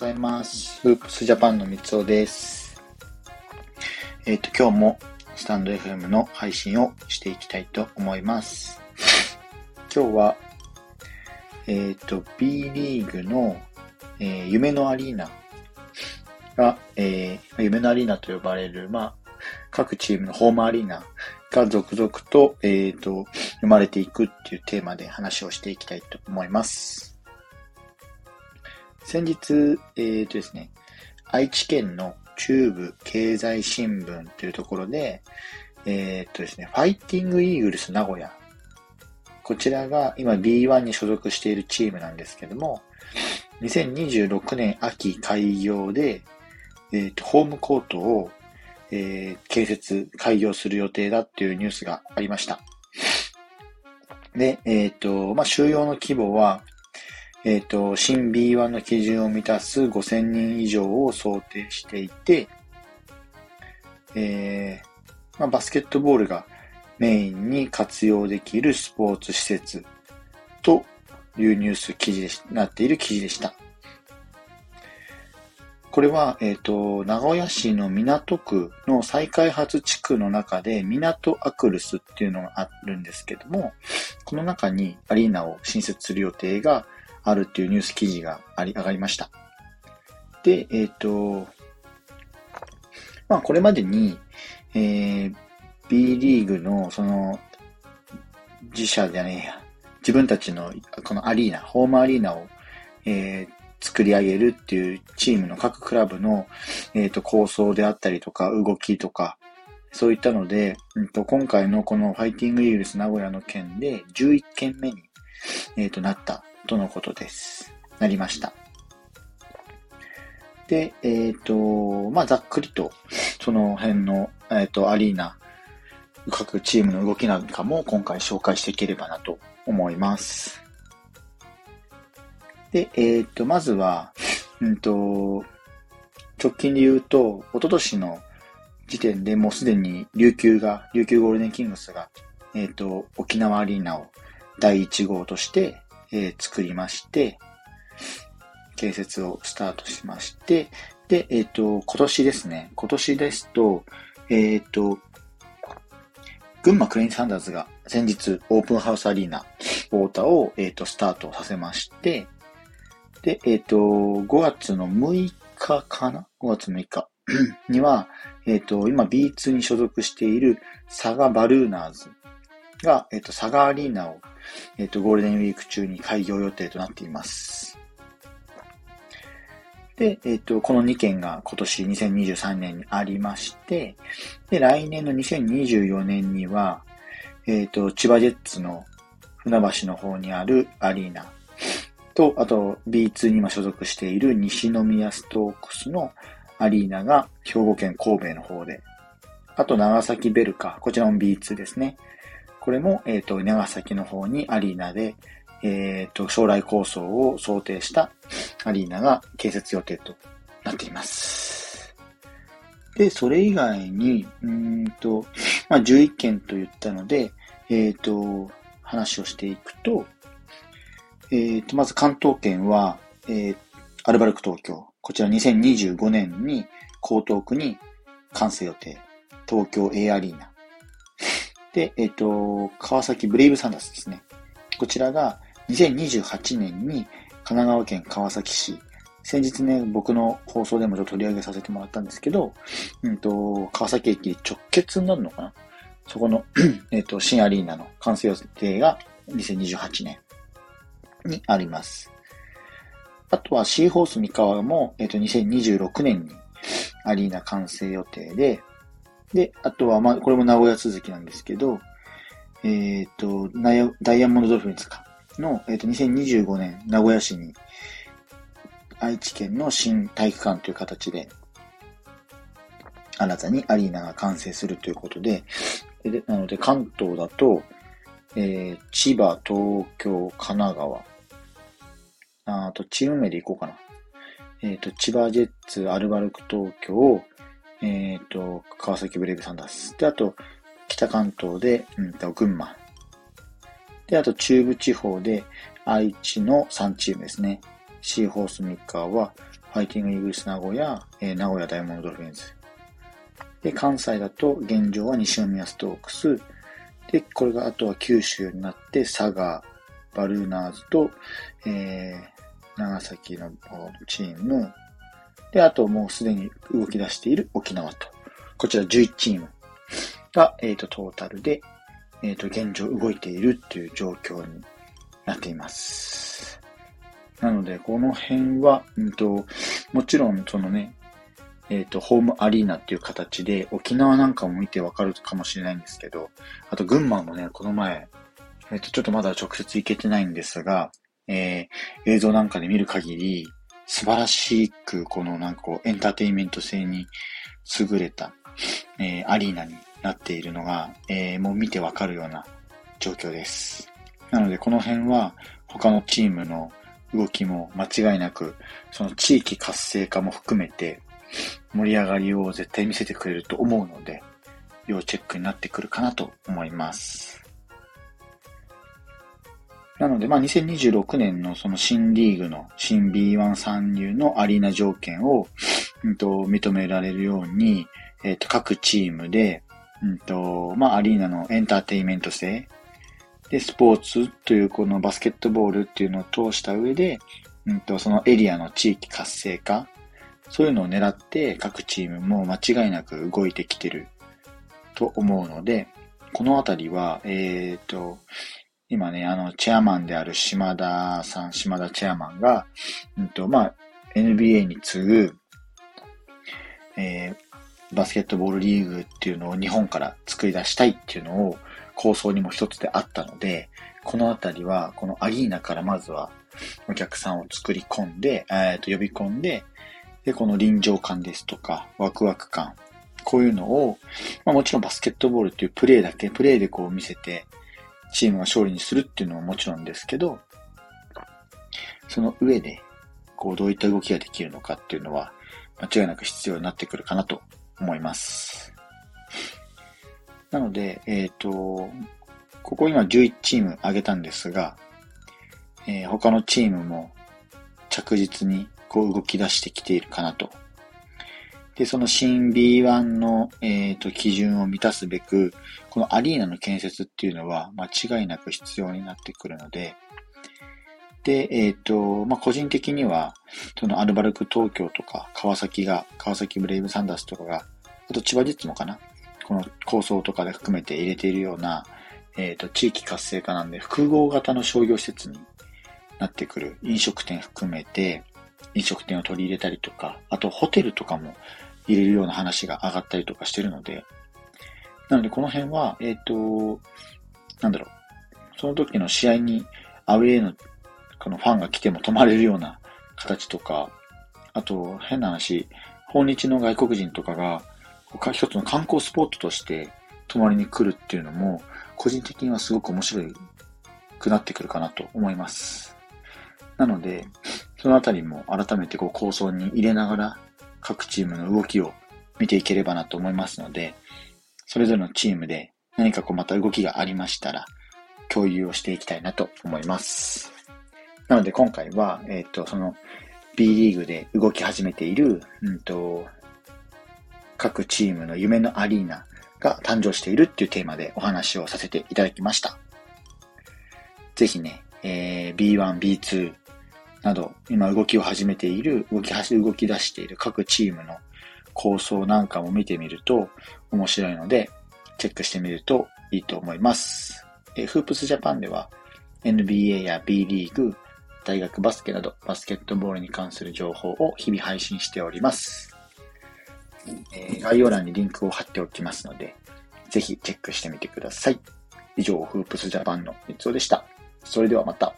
ございます。フープスジャパンの三つおです。えっ、ー、と、今日もスタンド FM の配信をしていきたいと思います。今日は、えっ、ー、と、B リーグの、えー、夢のアリーナが、えー、夢のアリーナと呼ばれる、まあ、各チームのホームアリーナが続々と、えっ、と、生まれていくっていうテーマで話をしていきたいと思います。先日、えっ、ー、とですね、愛知県の中部経済新聞というところで、えっ、ー、とですね、ファイティングイーグルス名古屋。こちらが今 B1 に所属しているチームなんですけども、2026年秋開業で、えっ、ー、と、ホームコートを、えー、建設、開業する予定だっていうニュースがありました。で、えっ、ー、と、まあ、収容の規模はえっ、ー、と、新 B1 の基準を満たす5000人以上を想定していて、えー、まあ、バスケットボールがメインに活用できるスポーツ施設というニュース記事で、なっている記事でした。これは、えっ、ー、と、名古屋市の港区の再開発地区の中で、港アクルスっていうのがあるんですけども、この中にアリーナを新設する予定があるっていうニュース記事があり、上がりました。で、えっ、ー、と、まあこれまでに、えー、B リーグのその自社じゃねえや、自分たちのこのアリーナ、ホームアリーナを、えー、作り上げるっていうチームの各クラブの、えーと、構想であったりとか動きとか、そういったので、うんと、今回のこのファイティングイーグルス名古屋の件で11件目に、えーとなったとのことです。なりました。で、えっ、ー、と、まあ、ざっくりと、その辺の、えっ、ー、と、アリーナ、各チームの動きなんかも今回紹介していければなと思います。で、えっ、ー、と、まずは、うんと、直近で言うと、一昨年の時点でもうすでに琉球が、琉球ゴールデンキングスが、えっ、と、沖縄アリーナを第1号として、えー、作りまして、建設をスタートしまして、で、えっ、ー、と、今年ですね、今年ですと、えっ、ー、と、群馬クレインサンダーズが先日オープンハウスアリーナウォーターを、えっ、と、スタートさせまして、で、えっ、と、5月の6日かな ?5 月6日 には、えっ、と、今 B2 に所属しているサガバルーナーズが、えっ、と、サガアリーナをえっ、ー、と、ゴールデンウィーク中に開業予定となっています。で、えっ、ー、と、この2件が今年2023年にありまして、で、来年の2024年には、えっ、ー、と、千葉ジェッツの船橋の方にあるアリーナと、あと B2 に今所属している西宮ストークスのアリーナが兵庫県神戸の方で、あと長崎ベルカ、こちらも B2 ですね。これも、えっ、ー、と、長崎の方にアリーナで、えっ、ー、と、将来構想を想定したアリーナが建設予定となっています。で、それ以外に、うんと、まあ、11件と言ったので、えっ、ー、と、話をしていくと、えっ、と、まず関東圏は、えー、アルバルク東京。こちら2025年に江東区に完成予定。東京 A アリーナ。で、えっ、ー、と、川崎ブレイブサンダースですね。こちらが2028年に神奈川県川崎市、先日ね、僕の放送でもちょっと取り上げさせてもらったんですけど、うんと、川崎駅直結になるのかなそこの えっと、新アリーナの完成予定が2028年にあります。あとはシーホース三河も、えっと、2026年にアリーナ完成予定で、で、あとは、まあ、これも名古屋続きなんですけど、えっ、ー、と、ダイヤモンドドルフィンズかの、えっ、ー、と、2025年、名古屋市に、愛知県の新体育館という形で、新たにアリーナが完成するということで、でなので関東だと、えー、千葉、東京、神奈川、あとチーム名で行こうかな。えっ、ー、と、千葉ジェッツ、アルバルク東京、えっ、ー、と、川崎ブレイブサンダース。で、あと、北関東で、うんと、群馬。で、あと、中部地方で、愛知の3チームですね。シーホースミッカーは、ファイティングイーグルス名古屋、えー、名古屋ダイヤモンドドルフィンズ。で、関西だと現状は西宮ストークス。で、これがあとは九州になって佐賀、バルーナーズと、えー、長崎のチーム。で、あともうすでに動き出している沖縄と。こちら11チームが、えっ、ー、と、トータルで、えっ、ー、と、現状動いているっていう状況になっています。なので、この辺は、うんと、もちろん、そのね、えっ、ー、と、ホームアリーナっていう形で、沖縄なんかも見てわかるかもしれないんですけど、あと群馬もね、この前、えっ、ー、と、ちょっとまだ直接行けてないんですが、えー、映像なんかで見る限り、素晴らしく、このなんかこう、エンターテインメント性に優れた、えー、アリーナになっているのが、えー、もう見てわかるような状況です。なので、この辺は、他のチームの動きも間違いなく、その地域活性化も含めて、盛り上がりを絶対見せてくれると思うので、要チェックになってくるかなと思います。なので、まあ、2026年のその新リーグの新 B1 参入のアリーナ条件を、うんと、認められるように、えっ、ー、と、各チームで、うんと、まあ、アリーナのエンターテイメント性、で、スポーツというこのバスケットボールっていうのを通した上で、うんと、そのエリアの地域活性化、そういうのを狙って各チームも間違いなく動いてきてると思うので、このあたりは、えっ、ー、と、今ね、あの、チェアマンである島田さん、島田チェアマンが、うんと、まあ、NBA に次ぐ、えー、バスケットボールリーグっていうのを日本から作り出したいっていうのを構想にも一つであったので、このあたりは、このアリーナからまずはお客さんを作り込んで、えっ、ー、と、呼び込んで、で、この臨場感ですとか、ワクワク感、こういうのを、まあもちろんバスケットボールっていうプレーだけ、プレーでこう見せて、チームが勝利にするっていうのももちろんですけど、その上で、こう、どういった動きができるのかっていうのは、間違いなく必要になってくるかなと思います。なので、えっ、ー、と、ここ今11チーム挙げたんですが、えー、他のチームも着実にこう動き出してきているかなと。で、その新 B1 の、えーと、基準を満たすべく、このアリーナの建設っていうのは間違いなく必要になってくるので、で、えっ、ー、と、まあ、個人的には、そのアルバルク東京とか、川崎が、川崎ブレイブサンダースとかが、あと千葉ジェッツもかなこの構想とかで含めて入れているような、えっ、ー、と、地域活性化なんで、複合型の商業施設になってくる飲食店含めて、飲食店を取り入れたりとか、あとホテルとかも入れるような話が上がったりとかしてるので、なのでこの辺は、えっ、ー、と、なんだろう、その時の試合にアウェイのこのファンが来ても泊まれるような形とか、あと変な話、訪日の外国人とかが一つの観光スポットとして泊まりに来るっていうのも、個人的にはすごく面白くなってくるかなと思います。なので、そのあたりも改めてこう構想に入れながら各チームの動きを見ていければなと思いますので、それぞれのチームで何かこうまた動きがありましたら、共有をしていきたいなと思います。なので今回は、えっ、ー、と、その B リーグで動き始めている、うんと、各チームの夢のアリーナが誕生しているっていうテーマでお話をさせていただきました。ぜひね、えー、B1、B2、など、今動きを始めている、動き、動き出している各チームの構想なんかも見てみると面白いので、チェックしてみるといいと思います。えフープスジャパンでは NBA や B リーグ、大学バスケなどバスケットボールに関する情報を日々配信しております。えー、概要欄にリンクを貼っておきますので、ぜひチェックしてみてください。以上、フープスジャパンの三つおでした。それではまた。